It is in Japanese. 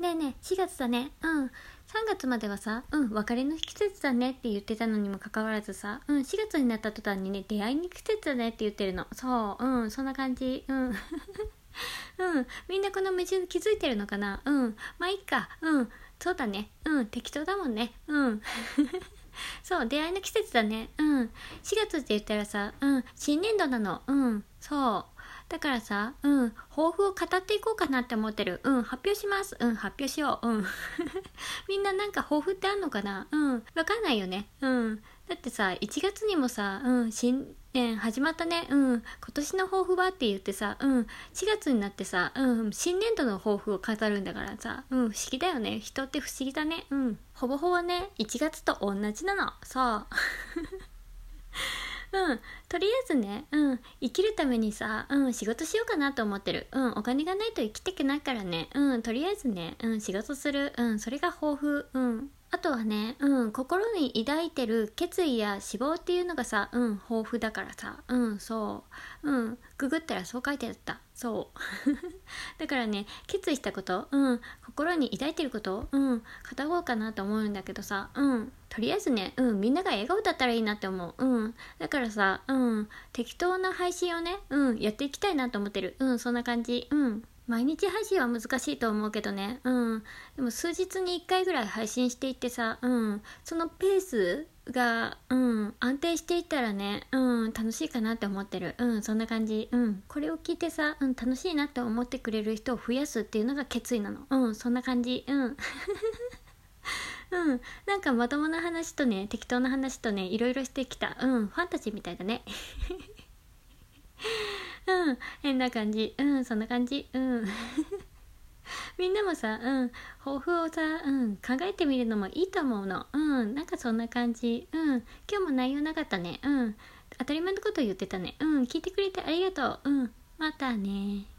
ねえねえ4月だね。うん。3月まではさうん別れの季節だねって言ってたのにもかかわらずさうん4月になった途端にね出会いの季節だねって言ってるの。そう。うんそんな感じ。うん。うん。みんなこの矛盾気づいてるのかな。うん。まあいいか。うん。そうだね。うん。適当だもんね。うん。そう出会いの季節だね。うん。4月って言ったらさうん新年度なの。うん。そう。だからさ、うん、抱負を語っていこうかなって思ってる。うん、発表します。うん、発表しよう。うん。みんななんか抱負ってあんのかな？うん、わかんないよね。うん。だってさ、1月にもさ、うん、新年始まったね。うん、今年の抱負はって言ってさ、うん、4月になってさ、うん、新年度の抱負を語るんだからさ、うん、不思議だよね。人って不思議だね。うん。ほぼほぼね、1月と同じなの。そう。うん、とりあえずね、うん、生きるためにさ、うん、仕事しようかなと思ってる。うん、お金がないと生きていけないからね、うん、とりあえずね、うん、仕事する。うん、それが豊富。うん。あとはね、うん、心に抱いてる決意や志望っていうのがさ、うん、豊富だからさ、うん、そう、うん、ググったらそう書いてあった。そう。だからね、決意したこと、うん、心に抱いてること、うん、語ろうかなと思うんだけどさ、うん、とりあえずね、うん、みんなが笑顔だったらいいなって思う。うん。だからさ、うん、適当な配信をね、うん、やっていきたいなと思ってる。うん、そんな感じ。うん。毎日配信は難しいと思うけどね。うん。でも数日に1回ぐらい配信していってさ、うん。そのペースが、うん、安定していったらね、うん、楽しいかなって思ってる。うん、そんな感じ。うん。これを聞いてさ、うん、楽しいなって思ってくれる人を増やすっていうのが決意なの。うん、そんな感じ。うん。うん。なんかまともな話とね、適当な話とね、いろいろしてきた。うん、ファンタジーみたいだね。うん。変な感じ。うんそんな感じ。うん。みんなもさうん。抱負をさ、うん、考えてみるのもいいと思うの。うん。なんかそんな感じ。うん。今日も内容なかったね。うん。当たり前のこと言ってたね。うん。聞いてくれてありがとう。うん。またね。